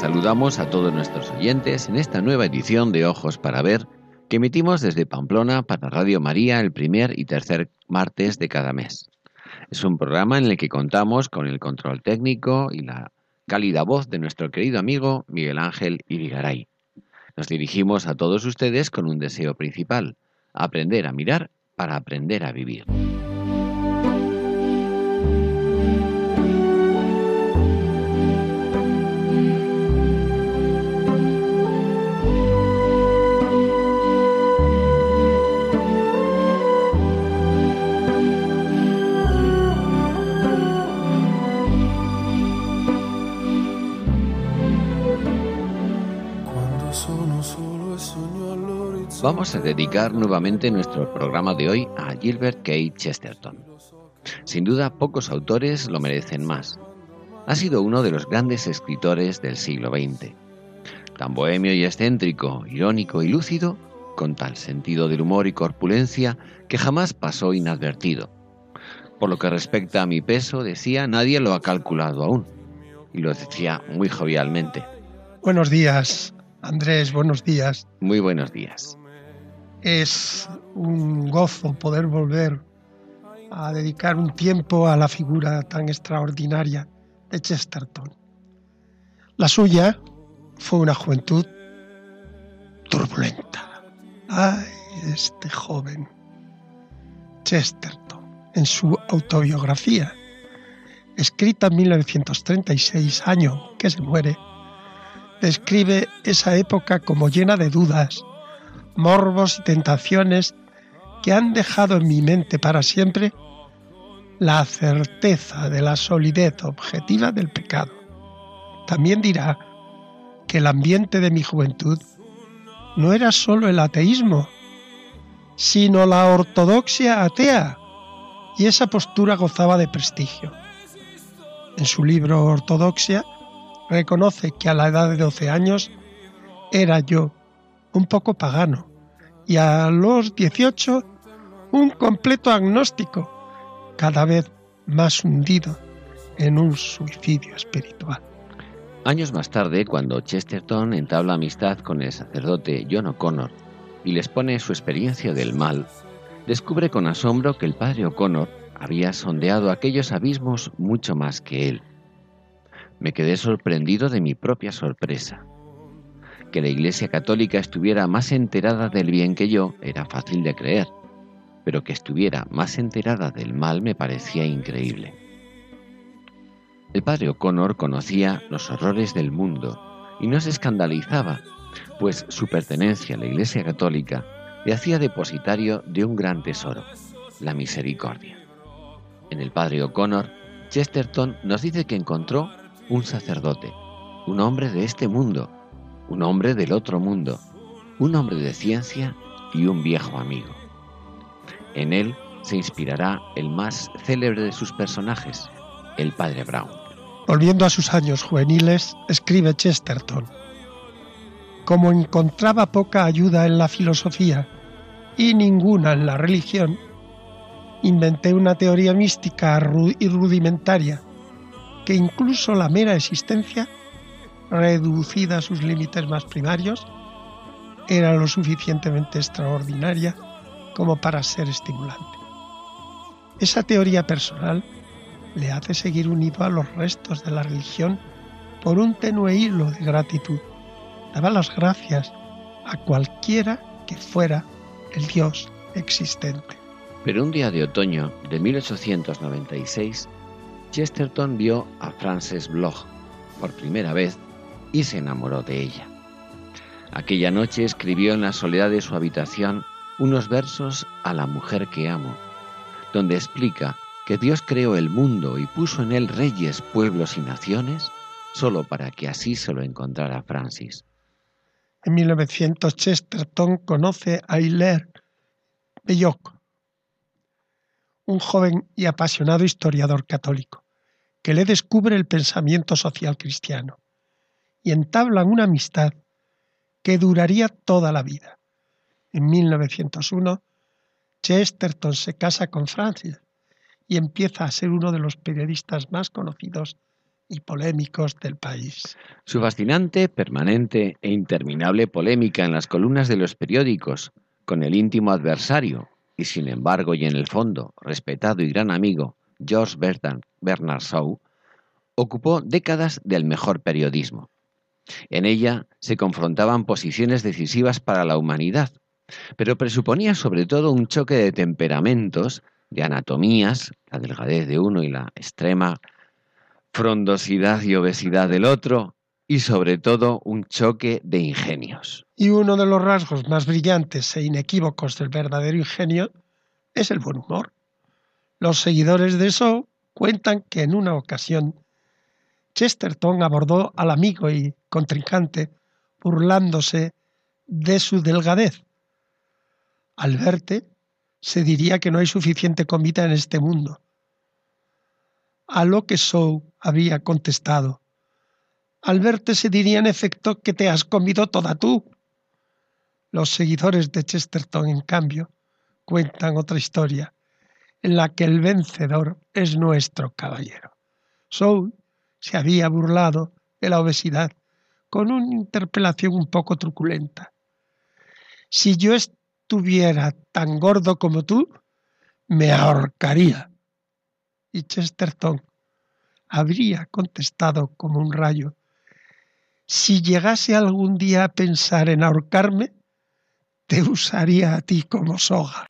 Saludamos a todos nuestros oyentes en esta nueva edición de Ojos para Ver que emitimos desde Pamplona para Radio María el primer y tercer martes de cada mes. Es un programa en el que contamos con el control técnico y la cálida voz de nuestro querido amigo Miguel Ángel Irigaray. Nos dirigimos a todos ustedes con un deseo principal, aprender a mirar para aprender a vivir. Vamos a dedicar nuevamente nuestro programa de hoy a Gilbert K. Chesterton. Sin duda, pocos autores lo merecen más. Ha sido uno de los grandes escritores del siglo XX. Tan bohemio y excéntrico, irónico y lúcido, con tal sentido del humor y corpulencia que jamás pasó inadvertido. Por lo que respecta a mi peso, decía, nadie lo ha calculado aún. Y lo decía muy jovialmente. Buenos días, Andrés, buenos días. Muy buenos días. Es un gozo poder volver a dedicar un tiempo a la figura tan extraordinaria de Chesterton. La suya fue una juventud turbulenta. Ay, este joven Chesterton, en su autobiografía, escrita en 1936, año que se muere, describe esa época como llena de dudas, morbos y tentaciones que han dejado en mi mente para siempre la certeza de la solidez objetiva del pecado. También dirá que el ambiente de mi juventud no era sólo el ateísmo, sino la ortodoxia atea, y esa postura gozaba de prestigio. En su libro Ortodoxia reconoce que a la edad de 12 años era yo un poco pagano, y a los 18 un completo agnóstico, cada vez más hundido en un suicidio espiritual. Años más tarde, cuando Chesterton entabla amistad con el sacerdote John O'Connor y les pone su experiencia del mal, descubre con asombro que el padre O'Connor había sondeado aquellos abismos mucho más que él. Me quedé sorprendido de mi propia sorpresa. Que la Iglesia Católica estuviera más enterada del bien que yo era fácil de creer, pero que estuviera más enterada del mal me parecía increíble. El padre O'Connor conocía los horrores del mundo y no se escandalizaba, pues su pertenencia a la Iglesia Católica le hacía depositario de un gran tesoro, la misericordia. En el padre O'Connor, Chesterton nos dice que encontró un sacerdote, un hombre de este mundo, un hombre del otro mundo, un hombre de ciencia y un viejo amigo. En él se inspirará el más célebre de sus personajes, el padre Brown. Volviendo a sus años juveniles, escribe Chesterton, como encontraba poca ayuda en la filosofía y ninguna en la religión, inventé una teoría mística y rudimentaria que incluso la mera existencia, reducida a sus límites más primarios, era lo suficientemente extraordinaria como para ser estimulante. Esa teoría personal le hace seguir unido a los restos de la religión por un tenue hilo de gratitud. Daba las gracias a cualquiera que fuera el Dios existente. Pero un día de otoño de 1896, Chesterton vio a Frances Bloch por primera vez y se enamoró de ella. Aquella noche escribió en la soledad de su habitación unos versos a la mujer que amo, donde explica que Dios creó el mundo y puso en él reyes, pueblos y naciones, solo para que así se lo encontrara Francis. En 1900 Chesterton conoce a Hilaire Belloc, un joven y apasionado historiador católico, que le descubre el pensamiento social cristiano y entablan una amistad que duraría toda la vida. En 1901, Chesterton se casa con Francis y empieza a ser uno de los periodistas más conocidos y polémicos del país. Su fascinante, permanente e interminable polémica en las columnas de los periódicos con el íntimo adversario y sin embargo y en el fondo respetado y gran amigo George Bernard Shaw ocupó décadas del mejor periodismo. En ella se confrontaban posiciones decisivas para la humanidad, pero presuponía sobre todo un choque de temperamentos, de anatomías, la delgadez de uno y la extrema frondosidad y obesidad del otro, y sobre todo un choque de ingenios. Y uno de los rasgos más brillantes e inequívocos del verdadero ingenio es el buen humor. Los seguidores de Shaw cuentan que en una ocasión Chesterton abordó al amigo y contrincante burlándose de su delgadez. Al verte, se diría que no hay suficiente comida en este mundo. A lo que Shaw había contestado. Al verte se diría en efecto que te has comido toda tú. Los seguidores de Chesterton, en cambio, cuentan otra historia, en la que el vencedor es nuestro caballero. Shaw se había burlado de la obesidad con una interpelación un poco truculenta. Si yo estuviera tan gordo como tú, me ahorcaría. Y Chesterton habría contestado como un rayo, si llegase algún día a pensar en ahorcarme, te usaría a ti como soga.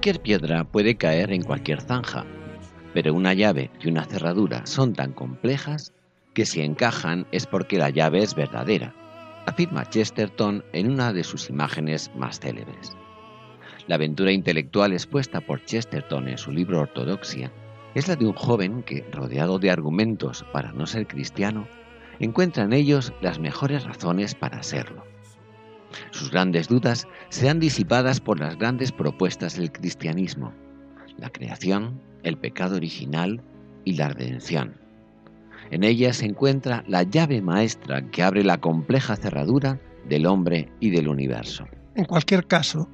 Cualquier piedra puede caer en cualquier zanja, pero una llave y una cerradura son tan complejas que si encajan es porque la llave es verdadera, afirma Chesterton en una de sus imágenes más célebres. La aventura intelectual expuesta por Chesterton en su libro Ortodoxia es la de un joven que, rodeado de argumentos para no ser cristiano, encuentra en ellos las mejores razones para serlo. Sus grandes dudas sean disipadas por las grandes propuestas del cristianismo, la creación, el pecado original y la redención. En ella se encuentra la llave maestra que abre la compleja cerradura del hombre y del universo. En cualquier caso,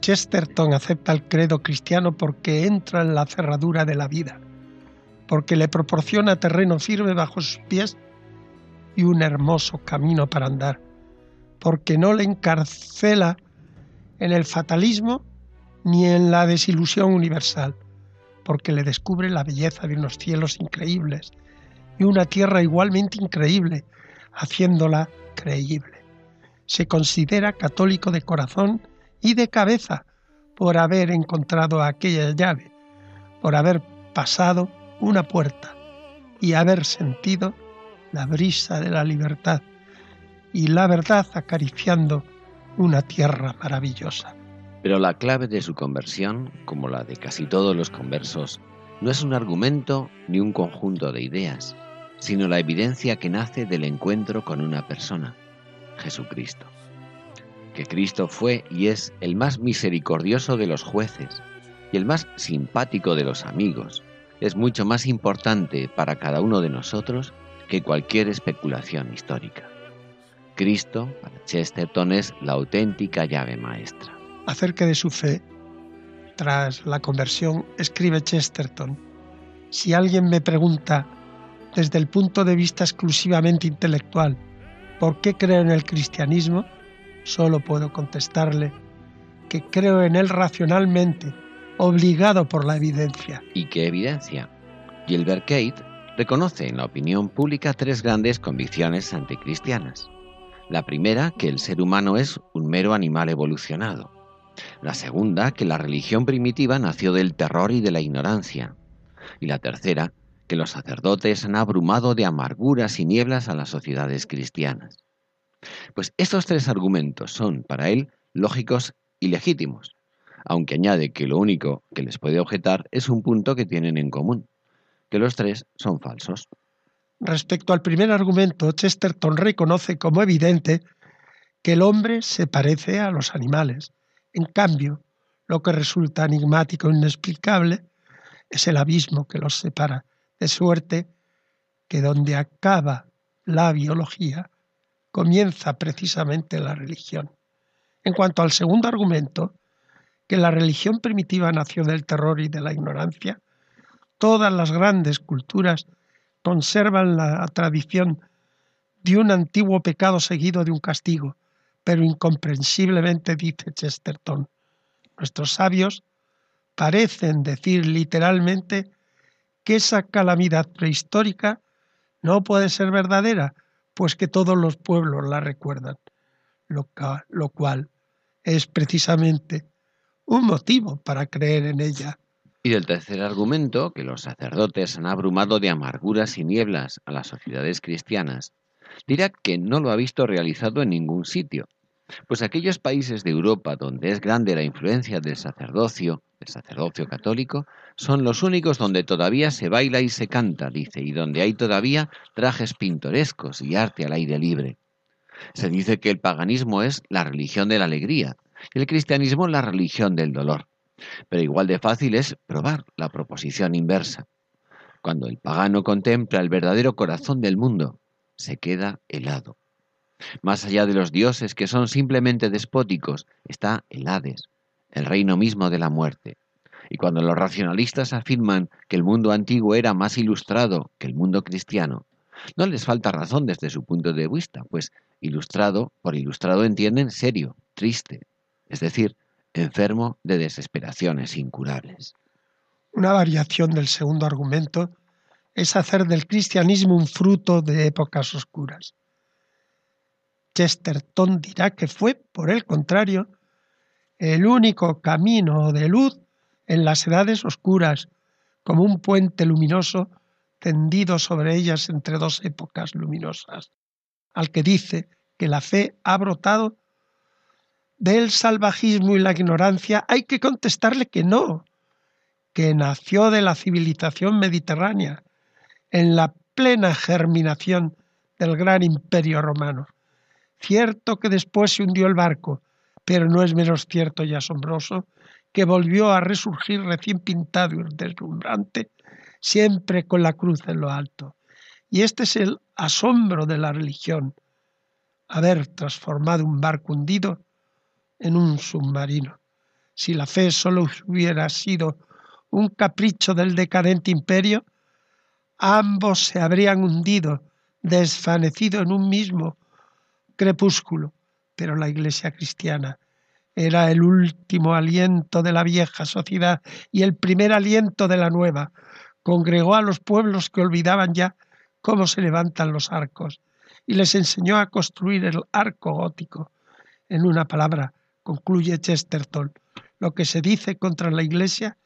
Chesterton acepta el credo cristiano porque entra en la cerradura de la vida, porque le proporciona terreno firme bajo sus pies y un hermoso camino para andar porque no le encarcela en el fatalismo ni en la desilusión universal, porque le descubre la belleza de unos cielos increíbles y una tierra igualmente increíble, haciéndola creíble. Se considera católico de corazón y de cabeza por haber encontrado aquella llave, por haber pasado una puerta y haber sentido la brisa de la libertad y la verdad acariciando una tierra maravillosa. Pero la clave de su conversión, como la de casi todos los conversos, no es un argumento ni un conjunto de ideas, sino la evidencia que nace del encuentro con una persona, Jesucristo. Que Cristo fue y es el más misericordioso de los jueces y el más simpático de los amigos, es mucho más importante para cada uno de nosotros que cualquier especulación histórica. Cristo, para Chesterton, es la auténtica llave maestra. Acerca de su fe, tras la conversión, escribe Chesterton, si alguien me pregunta desde el punto de vista exclusivamente intelectual por qué creo en el cristianismo, solo puedo contestarle que creo en él racionalmente, obligado por la evidencia. ¿Y qué evidencia? Gilbert Keith reconoce en la opinión pública tres grandes convicciones anticristianas. La primera, que el ser humano es un mero animal evolucionado. La segunda, que la religión primitiva nació del terror y de la ignorancia. Y la tercera, que los sacerdotes han abrumado de amarguras y nieblas a las sociedades cristianas. Pues estos tres argumentos son para él lógicos y legítimos, aunque añade que lo único que les puede objetar es un punto que tienen en común, que los tres son falsos. Respecto al primer argumento, Chesterton reconoce como evidente que el hombre se parece a los animales. En cambio, lo que resulta enigmático e inexplicable es el abismo que los separa, de suerte que donde acaba la biología, comienza precisamente la religión. En cuanto al segundo argumento, que la religión primitiva nació del terror y de la ignorancia, todas las grandes culturas conservan la tradición de un antiguo pecado seguido de un castigo, pero incomprensiblemente, dice Chesterton, nuestros sabios parecen decir literalmente que esa calamidad prehistórica no puede ser verdadera, pues que todos los pueblos la recuerdan, lo, lo cual es precisamente un motivo para creer en ella. Y del tercer argumento, que los sacerdotes han abrumado de amarguras y nieblas a las sociedades cristianas, dirá que no lo ha visto realizado en ningún sitio, pues aquellos países de Europa donde es grande la influencia del sacerdocio, del sacerdocio católico, son los únicos donde todavía se baila y se canta, dice, y donde hay todavía trajes pintorescos y arte al aire libre. Se dice que el paganismo es la religión de la alegría y el cristianismo la religión del dolor. Pero igual de fácil es probar la proposición inversa. Cuando el pagano contempla el verdadero corazón del mundo, se queda helado. Más allá de los dioses que son simplemente despóticos, está el Hades, el reino mismo de la muerte. Y cuando los racionalistas afirman que el mundo antiguo era más ilustrado que el mundo cristiano, no les falta razón desde su punto de vista, pues ilustrado, por ilustrado entienden serio, triste, es decir, enfermo de desesperaciones incurables. Una variación del segundo argumento es hacer del cristianismo un fruto de épocas oscuras. Chesterton dirá que fue, por el contrario, el único camino de luz en las edades oscuras, como un puente luminoso tendido sobre ellas entre dos épocas luminosas, al que dice que la fe ha brotado del salvajismo y la ignorancia, hay que contestarle que no, que nació de la civilización mediterránea, en la plena germinación del gran imperio romano. Cierto que después se hundió el barco, pero no es menos cierto y asombroso que volvió a resurgir recién pintado y deslumbrante, siempre con la cruz en lo alto. Y este es el asombro de la religión, haber transformado un barco hundido en un submarino. Si la fe solo hubiera sido un capricho del decadente imperio, ambos se habrían hundido, desvanecido en un mismo crepúsculo. Pero la Iglesia cristiana era el último aliento de la vieja sociedad y el primer aliento de la nueva. Congregó a los pueblos que olvidaban ya cómo se levantan los arcos y les enseñó a construir el arco gótico. En una palabra, concluye Chesterton, lo que se dice contra la Iglesia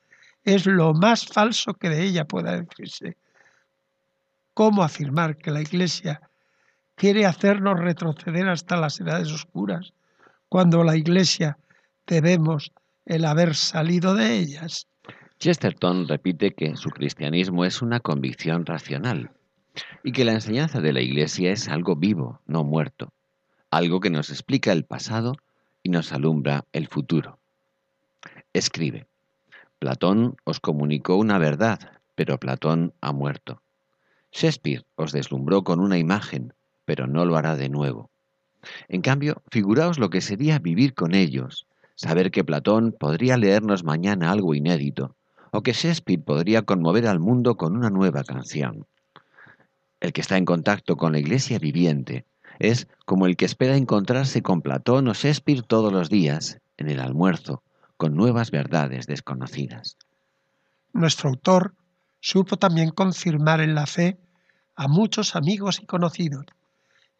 es lo más falso que de ella pueda decirse. ¿Cómo afirmar que la Iglesia quiere hacernos retroceder hasta las edades oscuras, cuando la Iglesia debemos el haber salido de ellas? Chesterton repite que su cristianismo es una convicción racional y que la enseñanza de la Iglesia es algo vivo, no muerto, algo que nos explica el pasado y nos alumbra el futuro. Escribe, Platón os comunicó una verdad, pero Platón ha muerto. Shakespeare os deslumbró con una imagen, pero no lo hará de nuevo. En cambio, figuraos lo que sería vivir con ellos, saber que Platón podría leernos mañana algo inédito, o que Shakespeare podría conmover al mundo con una nueva canción. El que está en contacto con la iglesia viviente es como el que espera encontrarse con Platón o Shakespeare todos los días, en el almuerzo, con nuevas verdades desconocidas. Nuestro autor supo también confirmar en la fe a muchos amigos y conocidos.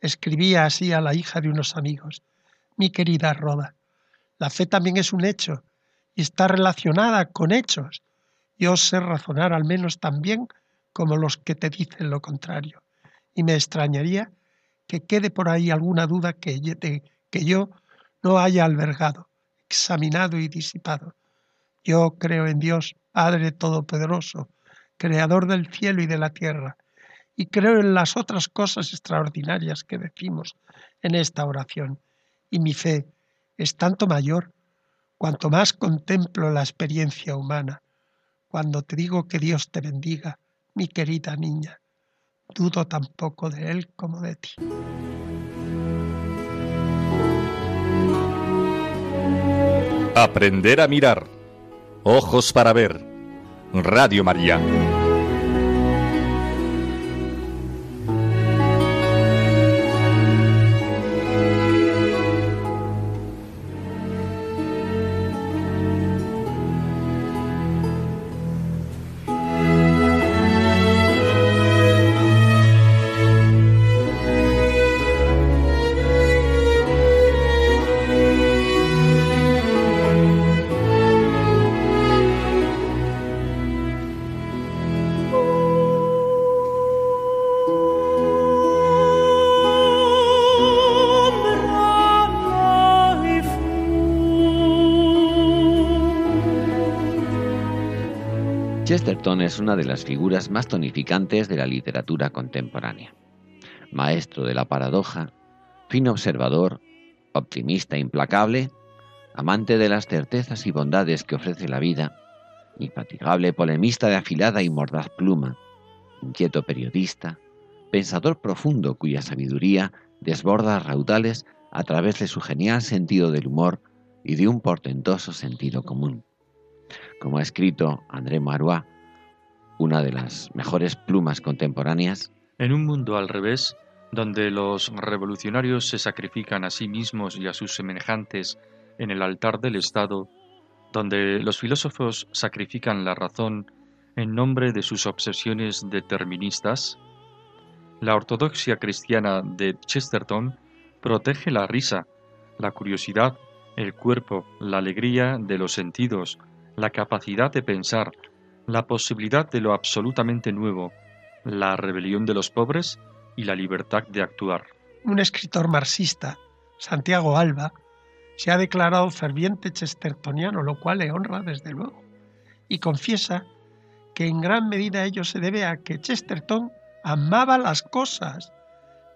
Escribía así a la hija de unos amigos, mi querida Roda, la fe también es un hecho y está relacionada con hechos. Yo sé razonar al menos tan bien como los que te dicen lo contrario. Y me extrañaría que quede por ahí alguna duda que, que yo no haya albergado, examinado y disipado. Yo creo en Dios, Padre Todopoderoso, Creador del cielo y de la tierra, y creo en las otras cosas extraordinarias que decimos en esta oración. Y mi fe es tanto mayor cuanto más contemplo la experiencia humana. Cuando te digo que Dios te bendiga, mi querida niña, dudo tampoco de Él como de ti. Aprender a mirar. Ojos para ver. Radio María. Chesterton es una de las figuras más tonificantes de la literatura contemporánea. Maestro de la paradoja, fino observador, optimista implacable, amante de las certezas y bondades que ofrece la vida, infatigable polemista de afilada y mordaz pluma, inquieto periodista, pensador profundo cuya sabiduría desborda raudales a través de su genial sentido del humor y de un portentoso sentido común como ha escrito André Marois, una de las mejores plumas contemporáneas. En un mundo al revés, donde los revolucionarios se sacrifican a sí mismos y a sus semejantes en el altar del Estado, donde los filósofos sacrifican la razón en nombre de sus obsesiones deterministas, la ortodoxia cristiana de Chesterton protege la risa, la curiosidad, el cuerpo, la alegría de los sentidos, la capacidad de pensar, la posibilidad de lo absolutamente nuevo, la rebelión de los pobres y la libertad de actuar. Un escritor marxista, Santiago Alba, se ha declarado ferviente chestertoniano, lo cual le honra desde luego, y confiesa que en gran medida ello se debe a que Chesterton amaba las cosas.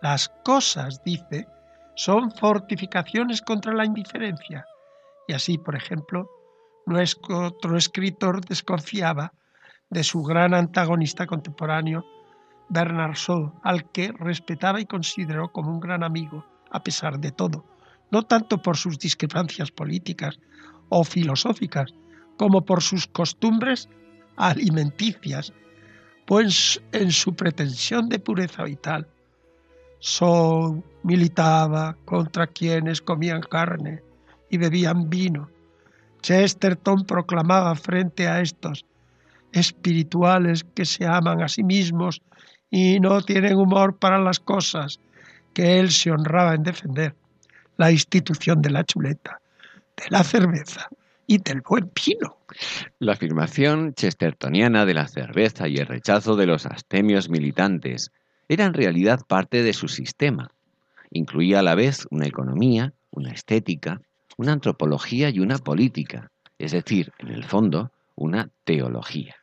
Las cosas, dice, son fortificaciones contra la indiferencia. Y así, por ejemplo, otro escritor desconfiaba de su gran antagonista contemporáneo, Bernard Shaw, al que respetaba y consideró como un gran amigo, a pesar de todo, no tanto por sus discrepancias políticas o filosóficas, como por sus costumbres alimenticias, pues en su pretensión de pureza vital. Shaw militaba contra quienes comían carne y bebían vino, Chesterton proclamaba frente a estos espirituales que se aman a sí mismos y no tienen humor para las cosas que él se honraba en defender, la institución de la chuleta, de la cerveza y del buen vino. La afirmación chestertoniana de la cerveza y el rechazo de los astemios militantes era en realidad parte de su sistema. Incluía a la vez una economía, una estética, una antropología y una política, es decir, en el fondo, una teología.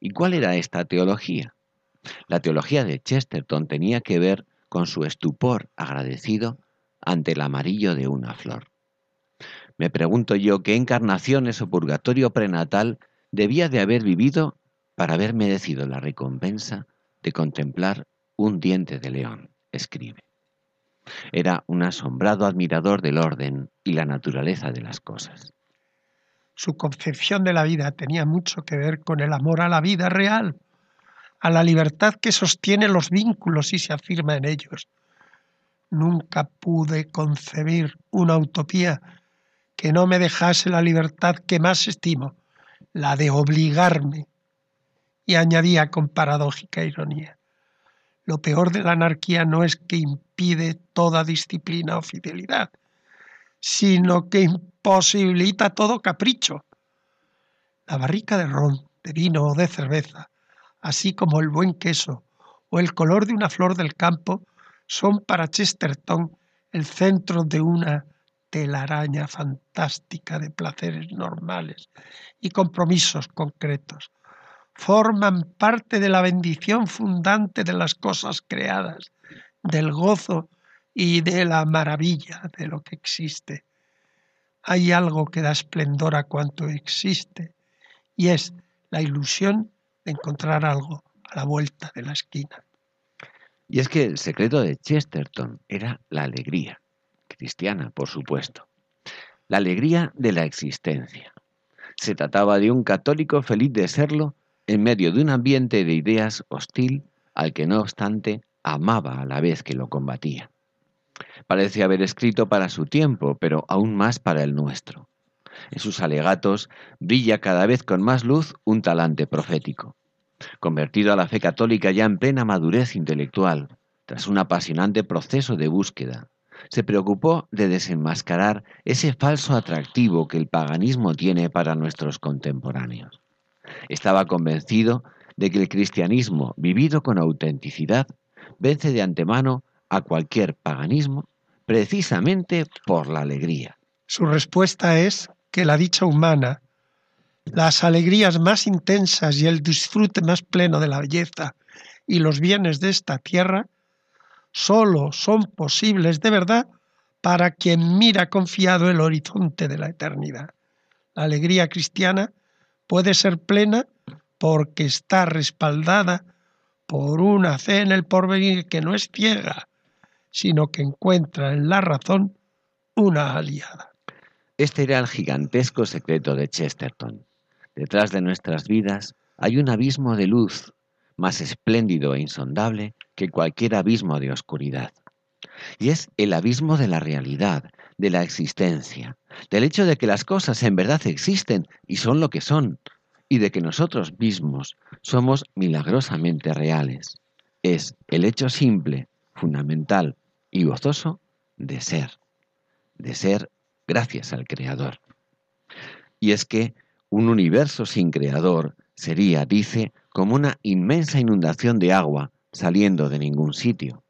¿Y cuál era esta teología? La teología de Chesterton tenía que ver con su estupor agradecido ante el amarillo de una flor. Me pregunto yo qué encarnaciones o purgatorio prenatal debía de haber vivido para haber merecido la recompensa de contemplar un diente de león, escribe. Era un asombrado admirador del orden y la naturaleza de las cosas. Su concepción de la vida tenía mucho que ver con el amor a la vida real, a la libertad que sostiene los vínculos y se afirma en ellos. Nunca pude concebir una utopía que no me dejase la libertad que más estimo, la de obligarme. Y añadía con paradójica ironía, lo peor de la anarquía no es que impide toda disciplina o fidelidad, sino que imposibilita todo capricho. La barrica de ron, de vino o de cerveza, así como el buen queso o el color de una flor del campo, son para Chesterton el centro de una telaraña fantástica de placeres normales y compromisos concretos, forman parte de la bendición fundante de las cosas creadas, del gozo y de la maravilla de lo que existe. Hay algo que da esplendor a cuanto existe y es la ilusión de encontrar algo a la vuelta de la esquina. Y es que el secreto de Chesterton era la alegría, cristiana, por supuesto, la alegría de la existencia. Se trataba de un católico feliz de serlo en medio de un ambiente de ideas hostil al que no obstante amaba a la vez que lo combatía. Parece haber escrito para su tiempo, pero aún más para el nuestro. En sus alegatos brilla cada vez con más luz un talante profético. Convertido a la fe católica ya en plena madurez intelectual, tras un apasionante proceso de búsqueda, se preocupó de desenmascarar ese falso atractivo que el paganismo tiene para nuestros contemporáneos. Estaba convencido de que el cristianismo, vivido con autenticidad, vence de antemano a cualquier paganismo precisamente por la alegría. Su respuesta es que la dicha humana, las alegrías más intensas y el disfrute más pleno de la belleza y los bienes de esta tierra, sólo son posibles de verdad para quien mira confiado el horizonte de la eternidad. La alegría cristiana puede ser plena porque está respaldada por una fe en el porvenir que no es ciega, sino que encuentra en la razón una aliada. Este era el gigantesco secreto de Chesterton. Detrás de nuestras vidas hay un abismo de luz más espléndido e insondable que cualquier abismo de oscuridad. Y es el abismo de la realidad, de la existencia, del hecho de que las cosas en verdad existen y son lo que son, y de que nosotros mismos somos milagrosamente reales. Es el hecho simple, fundamental y gozoso de ser, de ser gracias al Creador. Y es que un universo sin Creador sería, dice, como una inmensa inundación de agua saliendo de ningún sitio.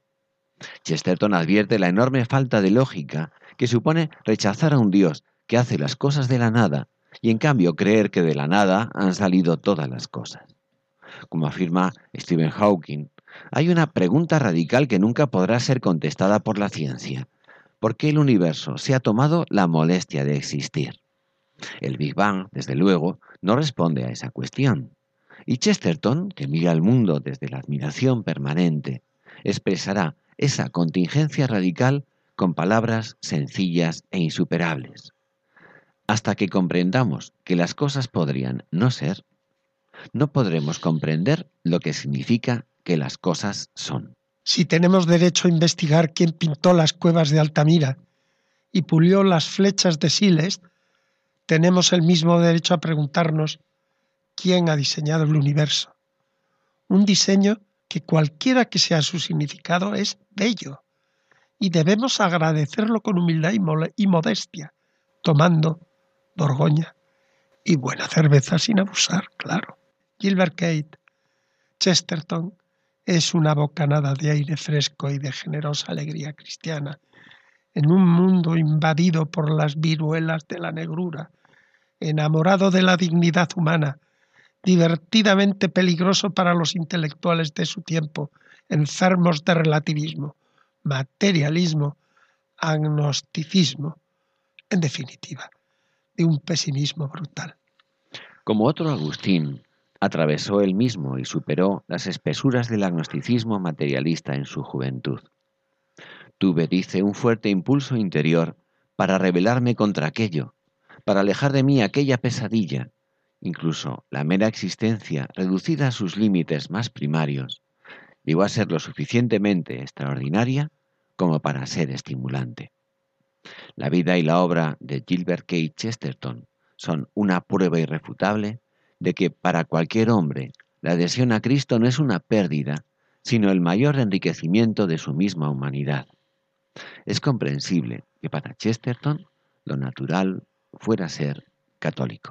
Chesterton advierte la enorme falta de lógica que supone rechazar a un Dios que hace las cosas de la nada y en cambio creer que de la nada han salido todas las cosas. Como afirma Stephen Hawking, hay una pregunta radical que nunca podrá ser contestada por la ciencia. ¿Por qué el universo se ha tomado la molestia de existir? El Big Bang, desde luego, no responde a esa cuestión. Y Chesterton, que mira al mundo desde la admiración permanente, expresará esa contingencia radical con palabras sencillas e insuperables. Hasta que comprendamos que las cosas podrían no ser, no podremos comprender lo que significa que las cosas son. Si tenemos derecho a investigar quién pintó las cuevas de Altamira y pulió las flechas de Siles, tenemos el mismo derecho a preguntarnos quién ha diseñado el universo. Un diseño que cualquiera que sea su significado es bello y debemos agradecerlo con humildad y modestia, tomando Borgoña y buena cerveza sin abusar, claro. Gilbert Kate, Chesterton, es una bocanada de aire fresco y de generosa alegría cristiana en un mundo invadido por las viruelas de la negrura, enamorado de la dignidad humana, divertidamente peligroso para los intelectuales de su tiempo, enfermos de relativismo, materialismo, agnosticismo, en definitiva, de un pesimismo brutal. Como otro Agustín, atravesó él mismo y superó las espesuras del agnosticismo materialista en su juventud. Tuve, dice, un fuerte impulso interior para rebelarme contra aquello, para alejar de mí aquella pesadilla, incluso la mera existencia, reducida a sus límites más primarios, llegó a ser lo suficientemente extraordinaria como para ser estimulante. La vida y la obra de Gilbert K. Chesterton son una prueba irrefutable de que para cualquier hombre la adhesión a Cristo no es una pérdida, sino el mayor enriquecimiento de su misma humanidad. Es comprensible que para Chesterton lo natural fuera ser católico.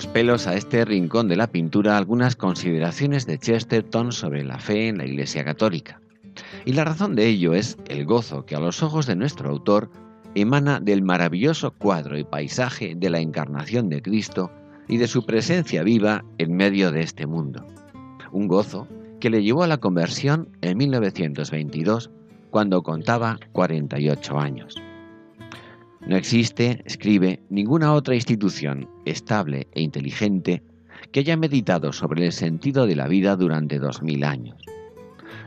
Los pelos a este rincón de la pintura algunas consideraciones de Chesterton sobre la fe en la Iglesia Católica. Y la razón de ello es el gozo que a los ojos de nuestro autor emana del maravilloso cuadro y paisaje de la encarnación de Cristo y de su presencia viva en medio de este mundo. Un gozo que le llevó a la conversión en 1922 cuando contaba 48 años. No existe, escribe, ninguna otra institución estable e inteligente que haya meditado sobre el sentido de la vida durante dos mil años.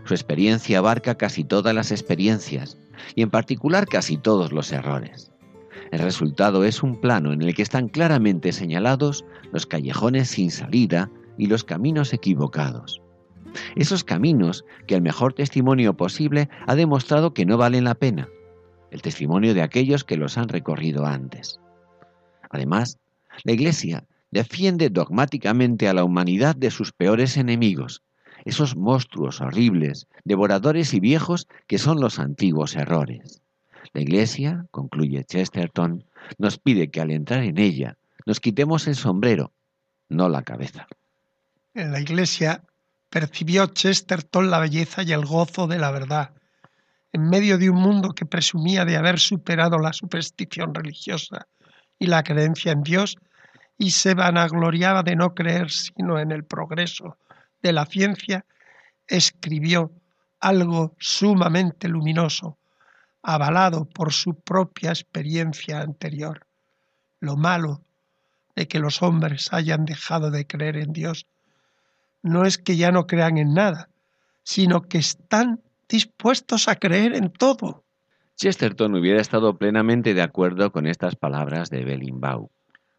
Su experiencia abarca casi todas las experiencias y en particular casi todos los errores. El resultado es un plano en el que están claramente señalados los callejones sin salida y los caminos equivocados. Esos caminos que el mejor testimonio posible ha demostrado que no valen la pena, el testimonio de aquellos que los han recorrido antes. Además, la Iglesia defiende dogmáticamente a la humanidad de sus peores enemigos, esos monstruos horribles, devoradores y viejos que son los antiguos errores. La Iglesia, concluye Chesterton, nos pide que al entrar en ella nos quitemos el sombrero, no la cabeza. En la Iglesia percibió Chesterton la belleza y el gozo de la verdad, en medio de un mundo que presumía de haber superado la superstición religiosa y la creencia en Dios, y se vanagloriaba de no creer sino en el progreso de la ciencia, escribió algo sumamente luminoso, avalado por su propia experiencia anterior. Lo malo de que los hombres hayan dejado de creer en Dios no es que ya no crean en nada, sino que están dispuestos a creer en todo. Chesterton hubiera estado plenamente de acuerdo con estas palabras de Bellingbaum.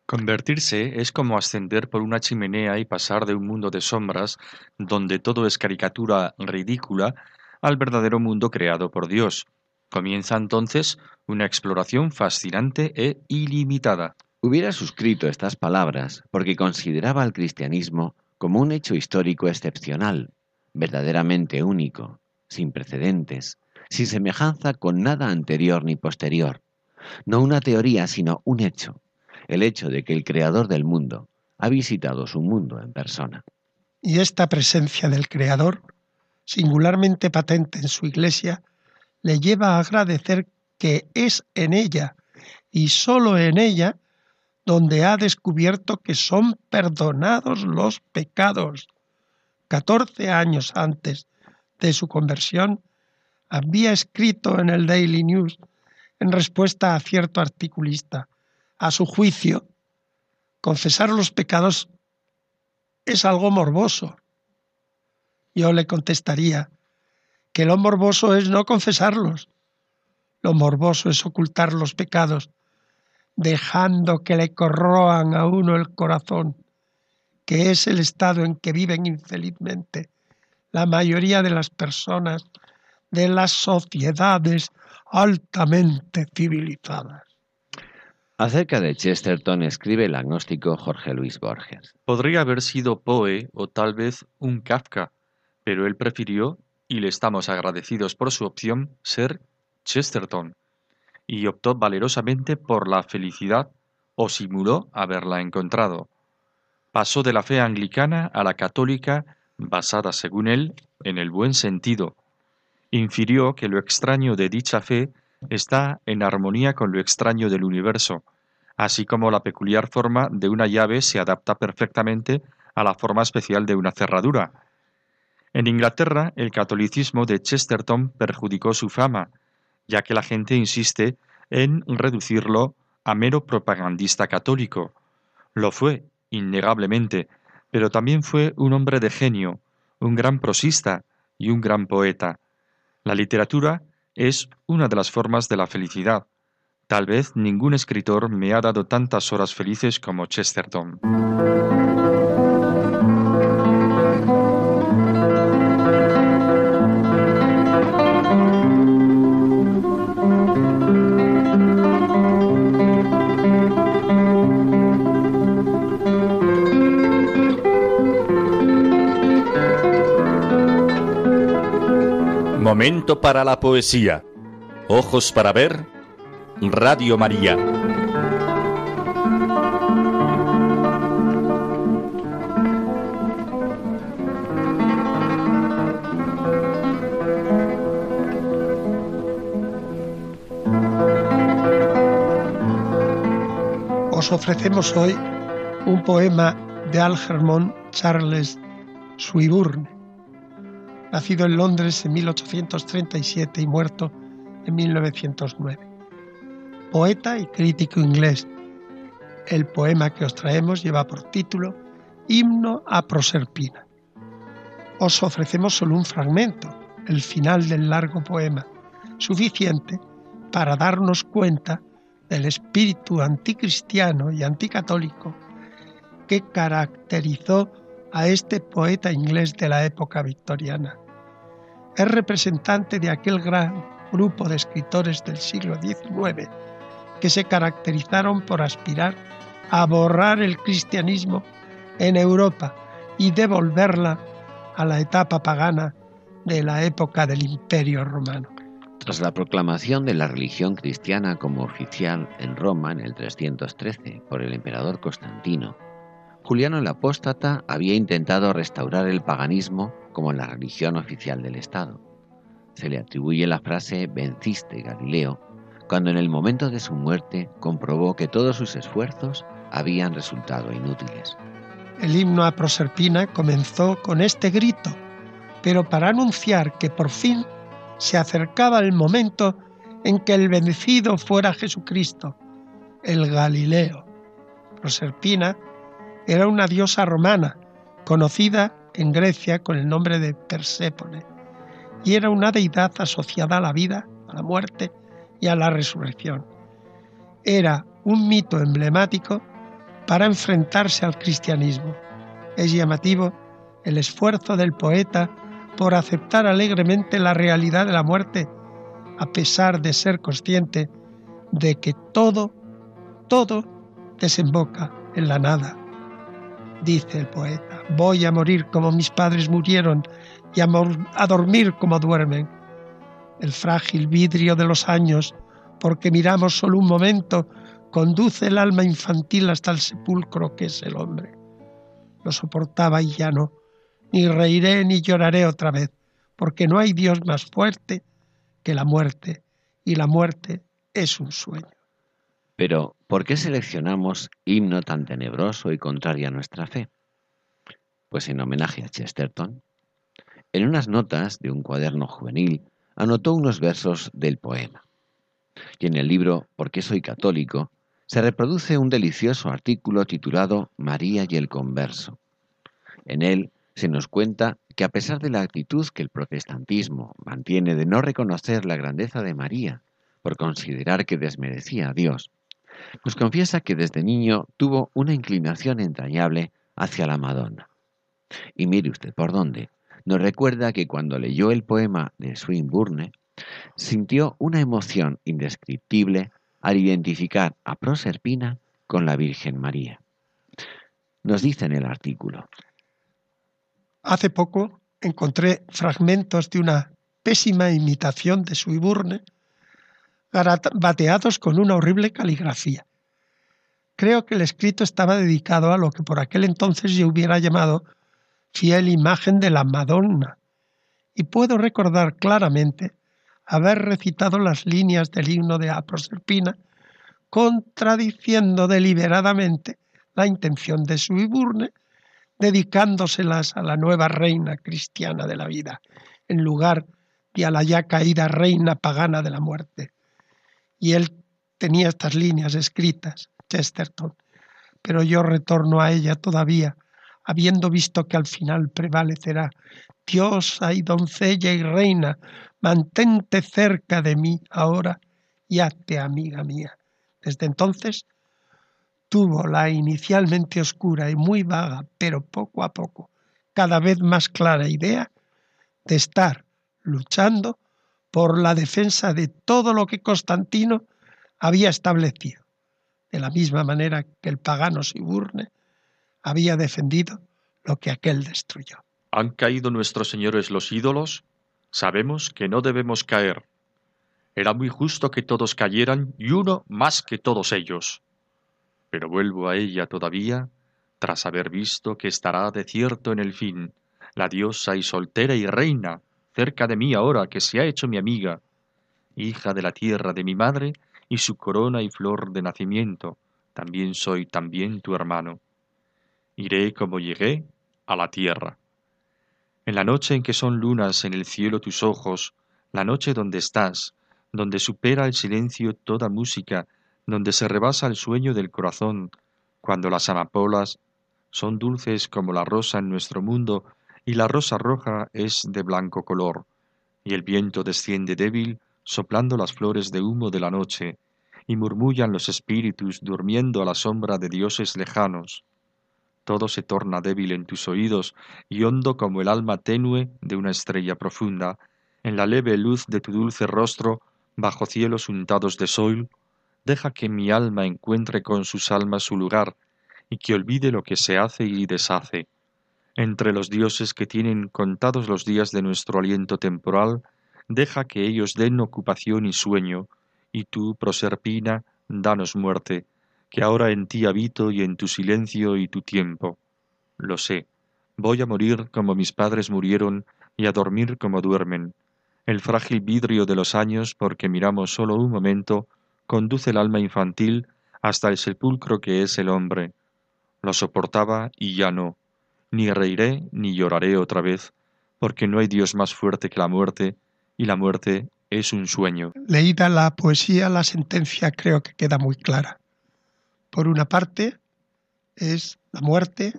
Convertirse es como ascender por una chimenea y pasar de un mundo de sombras, donde todo es caricatura ridícula, al verdadero mundo creado por Dios. Comienza entonces una exploración fascinante e ilimitada. Hubiera suscrito estas palabras porque consideraba al cristianismo como un hecho histórico excepcional, verdaderamente único, sin precedentes, sin semejanza con nada anterior ni posterior. No una teoría, sino un hecho, el hecho de que el Creador del mundo ha visitado su mundo en persona. Y esta presencia del Creador, singularmente patente en su Iglesia, le lleva a agradecer que es en ella y sólo en ella donde ha descubierto que son perdonados los pecados. Catorce años antes de su conversión, había escrito en el Daily News, en respuesta a cierto articulista, a su juicio, confesar los pecados es algo morboso. Yo le contestaría que lo morboso es no confesarlos. Lo morboso es ocultar los pecados, dejando que le corroan a uno el corazón, que es el estado en que viven infelizmente la mayoría de las personas de las sociedades altamente civilizadas. Acerca de Chesterton escribe el agnóstico Jorge Luis Borges. Podría haber sido Poe o tal vez un Kafka, pero él prefirió, y le estamos agradecidos por su opción, ser Chesterton, y optó valerosamente por la felicidad o simuló haberla encontrado. Pasó de la fe anglicana a la católica, basada, según él, en el buen sentido. Infirió que lo extraño de dicha fe está en armonía con lo extraño del universo, así como la peculiar forma de una llave se adapta perfectamente a la forma especial de una cerradura. En Inglaterra, el catolicismo de Chesterton perjudicó su fama, ya que la gente insiste en reducirlo a mero propagandista católico. Lo fue, innegablemente, pero también fue un hombre de genio, un gran prosista y un gran poeta. La literatura es una de las formas de la felicidad. Tal vez ningún escritor me ha dado tantas horas felices como Chesterton. Momento para la poesía. Ojos para ver. Radio María. Os ofrecemos hoy un poema de Algernon Charles Swinburne nacido en Londres en 1837 y muerto en 1909. Poeta y crítico inglés. El poema que os traemos lleva por título Himno a Proserpina. Os ofrecemos solo un fragmento, el final del largo poema, suficiente para darnos cuenta del espíritu anticristiano y anticatólico que caracterizó a este poeta inglés de la época victoriana es representante de aquel gran grupo de escritores del siglo XIX que se caracterizaron por aspirar a borrar el cristianismo en Europa y devolverla a la etapa pagana de la época del Imperio Romano. Tras la proclamación de la religión cristiana como oficial en Roma en el 313 por el emperador Constantino, Juliano el Apóstata había intentado restaurar el paganismo como la religión oficial del Estado. Se le atribuye la frase venciste Galileo, cuando en el momento de su muerte comprobó que todos sus esfuerzos habían resultado inútiles. El himno a Proserpina comenzó con este grito, pero para anunciar que por fin se acercaba el momento en que el vencido fuera Jesucristo, el Galileo. Proserpina era una diosa romana, conocida en Grecia con el nombre de Persépone, y era una deidad asociada a la vida, a la muerte y a la resurrección. Era un mito emblemático para enfrentarse al cristianismo. Es llamativo el esfuerzo del poeta por aceptar alegremente la realidad de la muerte, a pesar de ser consciente de que todo, todo desemboca en la nada dice el poeta, voy a morir como mis padres murieron y a, dormir como duermen. El frágil vidrio de los años, porque miramos solo un momento, conduce el alma infantil hasta el sepulcro que es el hombre. Lo soportaba y ya no, ni reiré ni lloraré otra vez, porque no hay Dios más fuerte que la muerte, y la muerte es un sueño. Pero, ¿por qué seleccionamos himno tan tenebroso y contrario a nuestra fe? Pues en homenaje a Chesterton. En unas notas de un cuaderno juvenil anotó unos versos del poema. Y en el libro ¿Por qué soy católico? se reproduce un delicioso artículo titulado María y el converso. En él se nos cuenta que a pesar de la actitud que el protestantismo mantiene de no reconocer la grandeza de María, por considerar que desmerecía a Dios, nos confiesa que desde niño tuvo una inclinación entrañable hacia la Madonna. Y mire usted por dónde. Nos recuerda que cuando leyó el poema de Swinburne, sintió una emoción indescriptible al identificar a Proserpina con la Virgen María. Nos dice en el artículo. Hace poco encontré fragmentos de una pésima imitación de Swinburne bateados con una horrible caligrafía. Creo que el escrito estaba dedicado a lo que por aquel entonces yo hubiera llamado fiel imagen de la Madonna, y puedo recordar claramente haber recitado las líneas del himno de Aproserpina, contradiciendo deliberadamente la intención de Suiburne, dedicándoselas a la nueva reina cristiana de la vida, en lugar de a la ya caída reina pagana de la muerte. Y él tenía estas líneas escritas, Chesterton, pero yo retorno a ella todavía, habiendo visto que al final prevalecerá Diosa y doncella y reina, mantente cerca de mí ahora y hazte amiga mía. Desde entonces tuvo la inicialmente oscura y muy vaga, pero poco a poco cada vez más clara idea de estar luchando por la defensa de todo lo que Constantino había establecido, de la misma manera que el pagano Siburne había defendido lo que aquel destruyó. ¿Han caído nuestros señores los ídolos? Sabemos que no debemos caer. Era muy justo que todos cayeran y uno más que todos ellos. Pero vuelvo a ella todavía, tras haber visto que estará de cierto en el fin, la diosa y soltera y reina, cerca de mí ahora que se ha hecho mi amiga, hija de la tierra de mi madre y su corona y flor de nacimiento, también soy también tu hermano. Iré como llegué a la tierra. En la noche en que son lunas en el cielo tus ojos, la noche donde estás, donde supera el silencio toda música, donde se rebasa el sueño del corazón, cuando las amapolas son dulces como la rosa en nuestro mundo y la rosa roja es de blanco color, y el viento desciende débil, soplando las flores de humo de la noche, y murmullan los espíritus durmiendo a la sombra de dioses lejanos. Todo se torna débil en tus oídos y hondo como el alma tenue de una estrella profunda, en la leve luz de tu dulce rostro, bajo cielos untados de sol, deja que mi alma encuentre con sus almas su lugar, y que olvide lo que se hace y deshace, entre los dioses que tienen contados los días de nuestro aliento temporal, deja que ellos den ocupación y sueño, y tú, Proserpina, danos muerte, que ahora en ti habito y en tu silencio y tu tiempo. Lo sé, voy a morir como mis padres murieron y a dormir como duermen. El frágil vidrio de los años, porque miramos solo un momento, conduce el alma infantil hasta el sepulcro que es el hombre. Lo soportaba y ya no ni reiré ni lloraré otra vez, porque no hay Dios más fuerte que la muerte, y la muerte es un sueño. Leída la poesía, la sentencia creo que queda muy clara. Por una parte es la muerte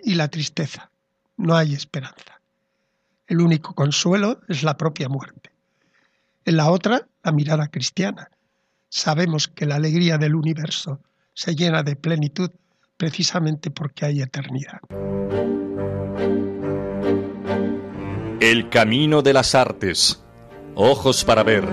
y la tristeza. No hay esperanza. El único consuelo es la propia muerte. En la otra, la mirada cristiana. Sabemos que la alegría del universo se llena de plenitud precisamente porque hay eternidad. El camino de las artes. Ojos para ver.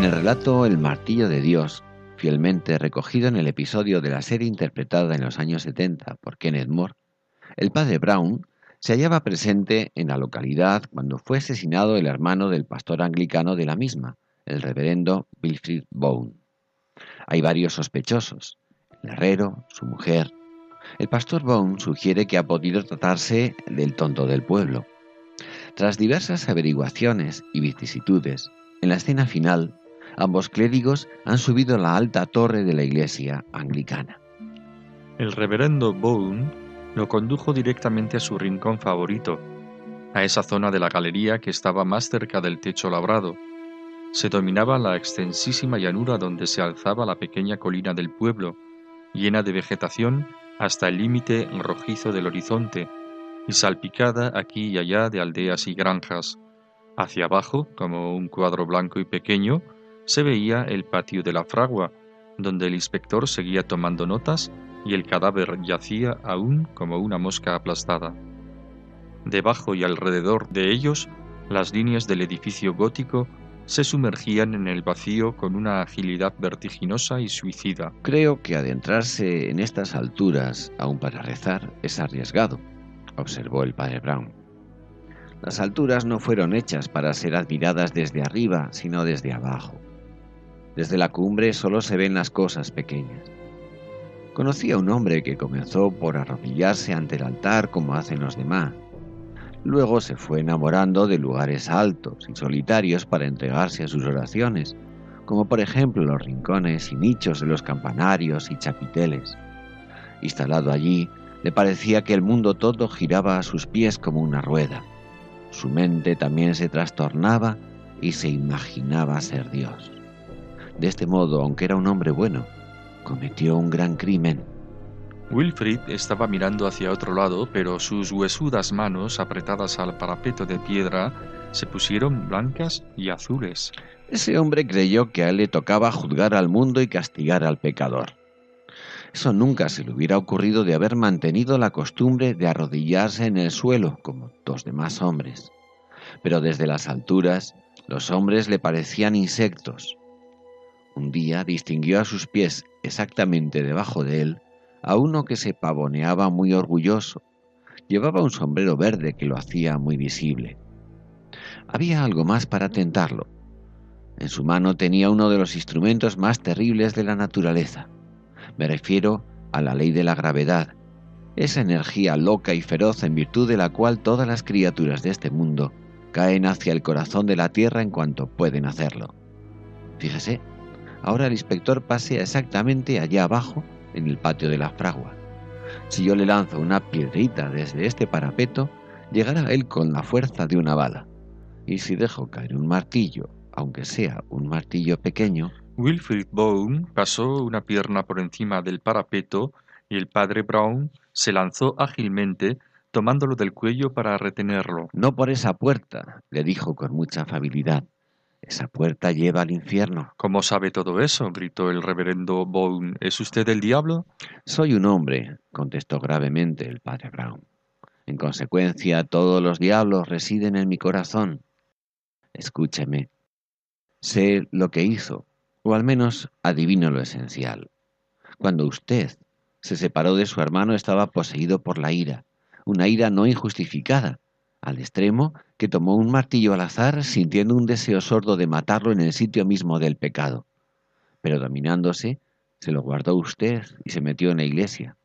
En el relato El martillo de Dios, fielmente recogido en el episodio de la serie interpretada en los años 70 por Kenneth Moore, el padre Brown se hallaba presente en la localidad cuando fue asesinado el hermano del pastor anglicano de la misma, el reverendo Wilfrid Bone. Hay varios sospechosos, el herrero, su mujer. El pastor Bone sugiere que ha podido tratarse del tonto del pueblo. Tras diversas averiguaciones y vicisitudes, en la escena final Ambos clérigos han subido a la alta torre de la iglesia anglicana. El reverendo Boone lo condujo directamente a su rincón favorito, a esa zona de la galería que estaba más cerca del techo labrado. Se dominaba la extensísima llanura donde se alzaba la pequeña colina del pueblo, llena de vegetación hasta el límite rojizo del horizonte, y salpicada aquí y allá de aldeas y granjas. Hacia abajo, como un cuadro blanco y pequeño, se veía el patio de la fragua, donde el inspector seguía tomando notas y el cadáver yacía aún como una mosca aplastada. Debajo y alrededor de ellos, las líneas del edificio gótico se sumergían en el vacío con una agilidad vertiginosa y suicida. Creo que adentrarse en estas alturas, aun para rezar, es arriesgado, observó el padre Brown. Las alturas no fueron hechas para ser admiradas desde arriba, sino desde abajo. Desde la cumbre solo se ven las cosas pequeñas. Conocí a un hombre que comenzó por arrodillarse ante el altar como hacen los demás. Luego se fue enamorando de lugares altos y solitarios para entregarse a sus oraciones, como por ejemplo los rincones y nichos de los campanarios y chapiteles. Instalado allí, le parecía que el mundo todo giraba a sus pies como una rueda. Su mente también se trastornaba y se imaginaba ser Dios. De este modo, aunque era un hombre bueno, cometió un gran crimen. Wilfrid estaba mirando hacia otro lado, pero sus huesudas manos, apretadas al parapeto de piedra, se pusieron blancas y azules. Ese hombre creyó que a él le tocaba juzgar al mundo y castigar al pecador. Eso nunca se le hubiera ocurrido de haber mantenido la costumbre de arrodillarse en el suelo, como los demás hombres. Pero desde las alturas, los hombres le parecían insectos. Un día distinguió a sus pies, exactamente debajo de él, a uno que se pavoneaba muy orgulloso. Llevaba un sombrero verde que lo hacía muy visible. Había algo más para tentarlo. En su mano tenía uno de los instrumentos más terribles de la naturaleza. Me refiero a la ley de la gravedad, esa energía loca y feroz en virtud de la cual todas las criaturas de este mundo caen hacia el corazón de la Tierra en cuanto pueden hacerlo. Fíjese, ahora el inspector pasea exactamente allá abajo en el patio de la fragua. Si yo le lanzo una piedrita desde este parapeto, llegará él con la fuerza de una bala. Y si dejo caer un martillo, aunque sea un martillo pequeño, Wilfrid Bone pasó una pierna por encima del parapeto y el padre Brown se lanzó ágilmente, tomándolo del cuello para retenerlo. No por esa puerta, le dijo con mucha afabilidad. Esa puerta lleva al infierno. ¿Cómo sabe todo eso? gritó el reverendo Bone. ¿Es usted el diablo? Soy un hombre, contestó gravemente el padre Brown. En consecuencia, todos los diablos residen en mi corazón. Escúcheme. Sé lo que hizo, o al menos adivino lo esencial. Cuando usted se separó de su hermano estaba poseído por la ira, una ira no injustificada, al extremo que tomó un martillo al azar sintiendo un deseo sordo de matarlo en el sitio mismo del pecado. Pero dominándose, se lo guardó usted y se metió en la iglesia.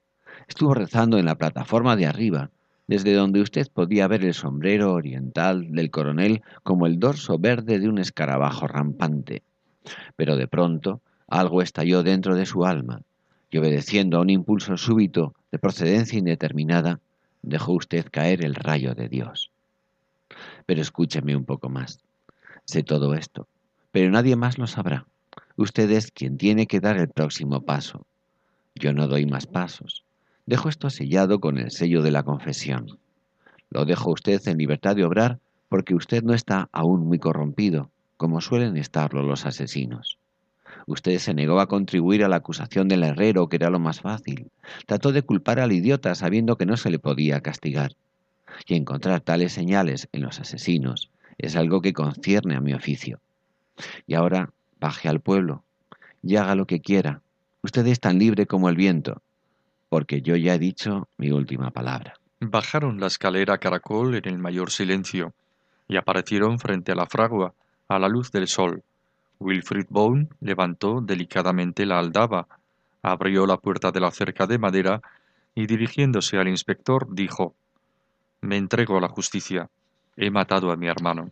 Estuvo rezando en la plataforma de arriba, desde donde usted podía ver el sombrero oriental del coronel como el dorso verde de un escarabajo rampante. Pero de pronto algo estalló dentro de su alma, y obedeciendo a un impulso súbito de procedencia indeterminada, dejó usted caer el rayo de Dios. Pero escúcheme un poco más. Sé todo esto, pero nadie más lo sabrá. Usted es quien tiene que dar el próximo paso. Yo no doy más pasos. Dejo esto sellado con el sello de la confesión. Lo dejo usted en libertad de obrar porque usted no está aún muy corrompido, como suelen estarlo los asesinos. Usted se negó a contribuir a la acusación del herrero, que era lo más fácil. Trató de culpar al idiota sabiendo que no se le podía castigar. Y encontrar tales señales en los asesinos es algo que concierne a mi oficio. Y ahora baje al pueblo y haga lo que quiera. Usted es tan libre como el viento, porque yo ya he dicho mi última palabra. Bajaron la escalera caracol en el mayor silencio y aparecieron frente a la fragua, a la luz del sol. Wilfrid Bone levantó delicadamente la aldaba, abrió la puerta de la cerca de madera y dirigiéndose al inspector dijo Me entrego a la justicia. He matado a mi hermano.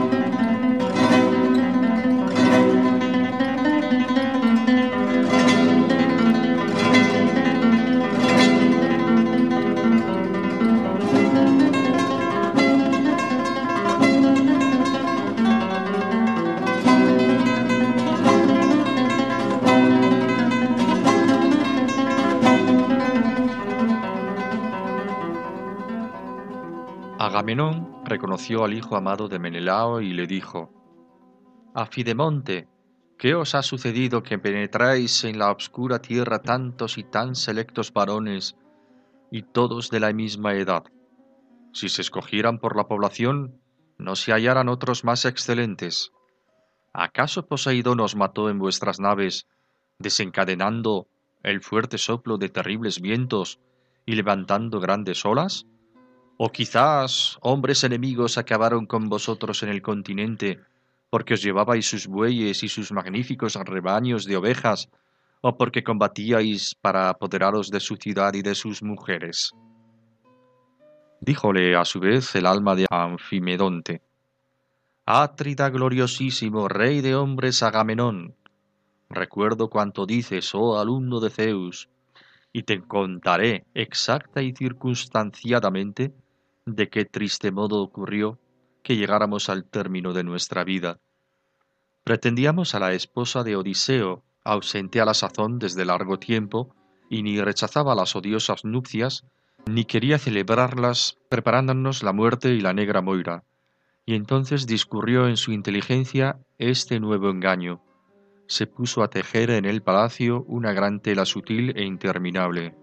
Agamenón reconoció al hijo amado de Menelao y le dijo, Afidemonte, ¿qué os ha sucedido que penetráis en la obscura tierra tantos y tan selectos varones y todos de la misma edad? Si se escogieran por la población, no se hallaran otros más excelentes. ¿Acaso Poseidón os mató en vuestras naves, desencadenando el fuerte soplo de terribles vientos y levantando grandes olas? O quizás hombres enemigos acabaron con vosotros en el continente, porque os llevabais sus bueyes y sus magníficos rebaños de ovejas, o porque combatíais para apoderaros de su ciudad y de sus mujeres. Díjole a su vez el alma de Anfimedonte, Átrida gloriosísimo, rey de hombres Agamenón, recuerdo cuanto dices, oh alumno de Zeus, y te contaré exacta y circunstanciadamente de qué triste modo ocurrió que llegáramos al término de nuestra vida. Pretendíamos a la esposa de Odiseo, ausente a la sazón desde largo tiempo, y ni rechazaba las odiosas nupcias, ni quería celebrarlas preparándonos la muerte y la negra Moira. Y entonces discurrió en su inteligencia este nuevo engaño. Se puso a tejer en el palacio una gran tela sutil e interminable.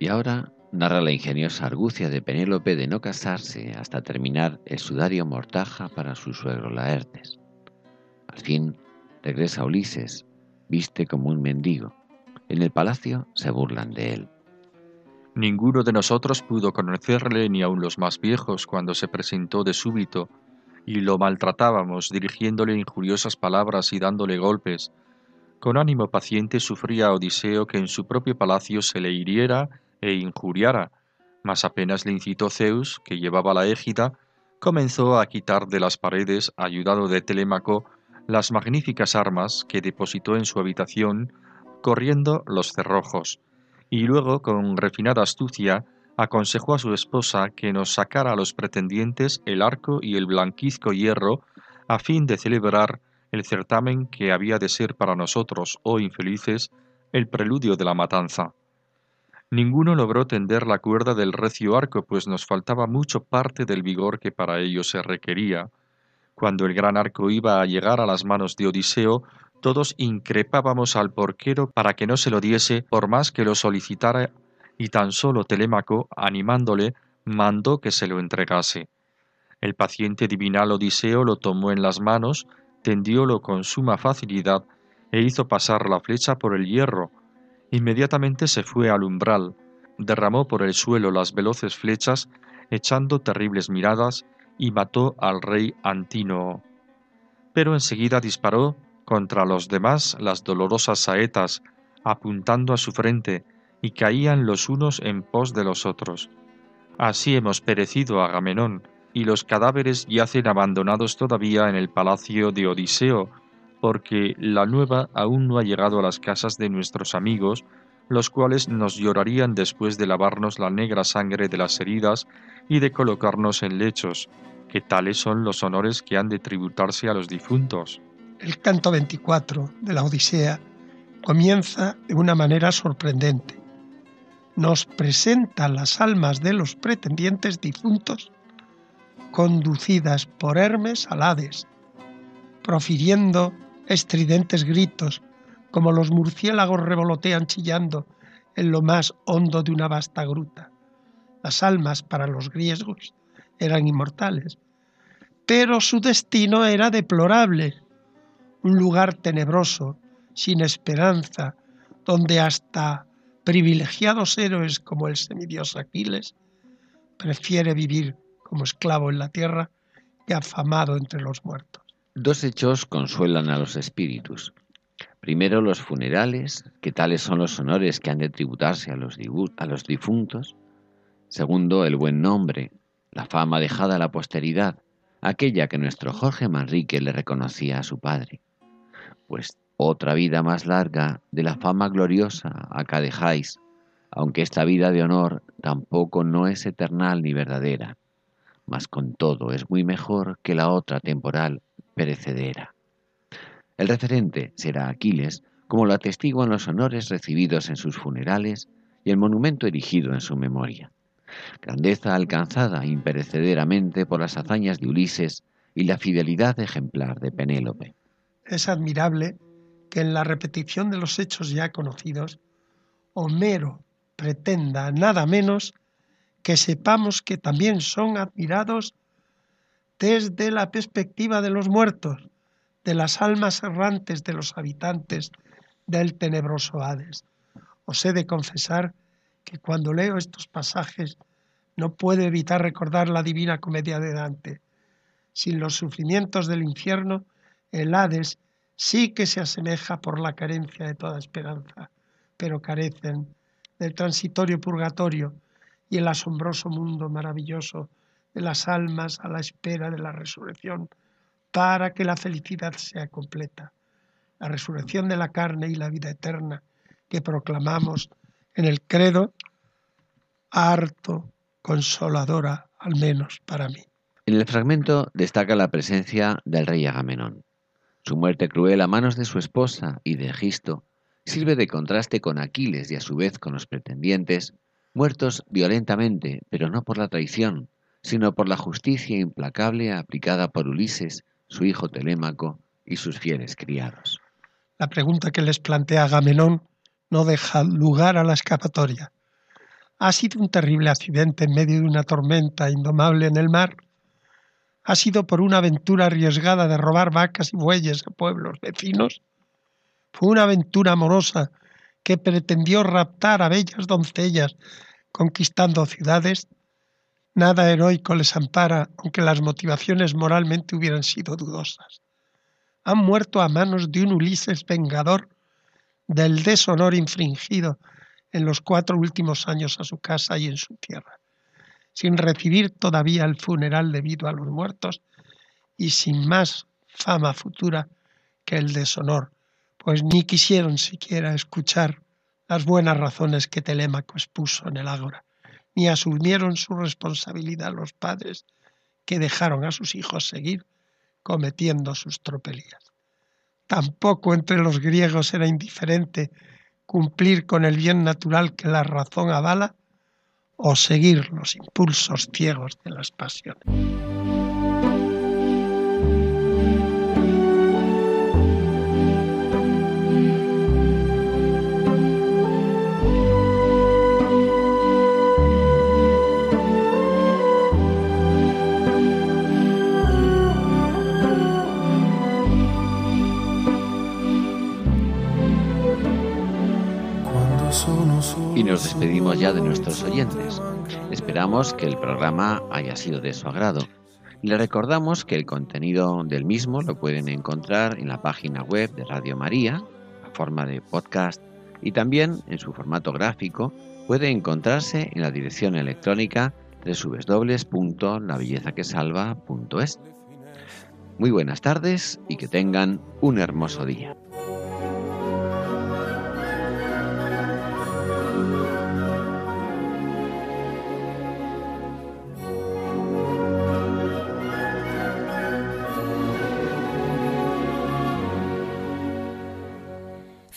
Y ahora narra la ingeniosa argucia de Penélope de no casarse hasta terminar el sudario mortaja para su suegro Laertes. Al fin regresa Ulises, viste como un mendigo. En el palacio se burlan de él. Ninguno de nosotros pudo conocerle, ni aun los más viejos, cuando se presentó de súbito, y lo maltratábamos, dirigiéndole injuriosas palabras y dándole golpes. Con ánimo paciente sufría Odiseo que en su propio palacio se le hiriera e injuriara, mas apenas le incitó Zeus, que llevaba la égida, comenzó a quitar de las paredes, ayudado de Telémaco, las magníficas armas que depositó en su habitación, corriendo los cerrojos, y luego, con refinada astucia, aconsejó a su esposa que nos sacara a los pretendientes el arco y el blanquizco hierro, a fin de celebrar el certamen que había de ser para nosotros, oh infelices, el preludio de la matanza. Ninguno logró tender la cuerda del recio arco, pues nos faltaba mucho parte del vigor que para ello se requería. Cuando el gran arco iba a llegar a las manos de Odiseo, todos increpábamos al porquero para que no se lo diese por más que lo solicitara, y tan solo Telémaco, animándole, mandó que se lo entregase. El paciente divinal Odiseo lo tomó en las manos, tendiólo con suma facilidad, e hizo pasar la flecha por el hierro, Inmediatamente se fue al umbral, derramó por el suelo las veloces flechas, echando terribles miradas, y mató al rey Antínoo. Pero enseguida disparó contra los demás las dolorosas saetas, apuntando a su frente, y caían los unos en pos de los otros. Así hemos perecido Agamenón, y los cadáveres yacen abandonados todavía en el palacio de Odiseo, porque la nueva aún no ha llegado a las casas de nuestros amigos, los cuales nos llorarían después de lavarnos la negra sangre de las heridas y de colocarnos en lechos, que tales son los honores que han de tributarse a los difuntos. El canto 24 de la Odisea comienza de una manera sorprendente. Nos presenta las almas de los pretendientes difuntos conducidas por Hermes al Hades, profiriendo estridentes gritos, como los murciélagos revolotean chillando en lo más hondo de una vasta gruta. Las almas para los griegos eran inmortales, pero su destino era deplorable, un lugar tenebroso, sin esperanza, donde hasta privilegiados héroes como el semidios Aquiles prefiere vivir como esclavo en la tierra que afamado entre los muertos. Dos hechos consuelan a los espíritus. Primero, los funerales, que tales son los honores que han de tributarse a los, a los difuntos. Segundo, el buen nombre, la fama dejada a la posteridad, aquella que nuestro Jorge Manrique le reconocía a su padre. Pues otra vida más larga de la fama gloriosa acá dejáis, aunque esta vida de honor tampoco no es eternal ni verdadera, mas con todo es muy mejor que la otra temporal perecedera. El referente será Aquiles, como lo atestiguan los honores recibidos en sus funerales y el monumento erigido en su memoria. Grandeza alcanzada imperecederamente por las hazañas de Ulises y la fidelidad ejemplar de Penélope. Es admirable que en la repetición de los hechos ya conocidos, Homero pretenda nada menos que sepamos que también son admirados desde la perspectiva de los muertos, de las almas errantes de los habitantes del tenebroso Hades. Os he de confesar que cuando leo estos pasajes no puedo evitar recordar la divina comedia de Dante. Sin los sufrimientos del infierno, el Hades sí que se asemeja por la carencia de toda esperanza, pero carecen del transitorio purgatorio y el asombroso mundo maravilloso de las almas a la espera de la resurrección para que la felicidad sea completa. La resurrección de la carne y la vida eterna que proclamamos en el credo, harto consoladora, al menos para mí. En el fragmento destaca la presencia del rey Agamenón. Su muerte cruel a manos de su esposa y de Egisto sirve de contraste con Aquiles y a su vez con los pretendientes, muertos violentamente, pero no por la traición, sino por la justicia implacable aplicada por Ulises, su hijo Telémaco y sus fieles criados. La pregunta que les plantea Agamenón no deja lugar a la escapatoria. ¿Ha sido un terrible accidente en medio de una tormenta indomable en el mar? ¿Ha sido por una aventura arriesgada de robar vacas y bueyes a pueblos vecinos? Fue una aventura amorosa que pretendió raptar a bellas doncellas conquistando ciudades. Nada heroico les ampara, aunque las motivaciones moralmente hubieran sido dudosas. Han muerto a manos de un Ulises vengador del deshonor infringido en los cuatro últimos años a su casa y en su tierra, sin recibir todavía el funeral debido a los muertos y sin más fama futura que el deshonor pues ni quisieron siquiera escuchar las buenas razones que Telémaco expuso en el ágora, ni asumieron su responsabilidad los padres que dejaron a sus hijos seguir cometiendo sus tropelías. Tampoco entre los griegos era indiferente cumplir con el bien natural que la razón avala o seguir los impulsos ciegos de las pasiones. Nos despedimos ya de nuestros oyentes. Esperamos que el programa haya sido de su agrado. Y le recordamos que el contenido del mismo lo pueden encontrar en la página web de Radio María, a forma de podcast, y también en su formato gráfico puede encontrarse en la dirección electrónica www.labellezaquesalva.es. Muy buenas tardes y que tengan un hermoso día.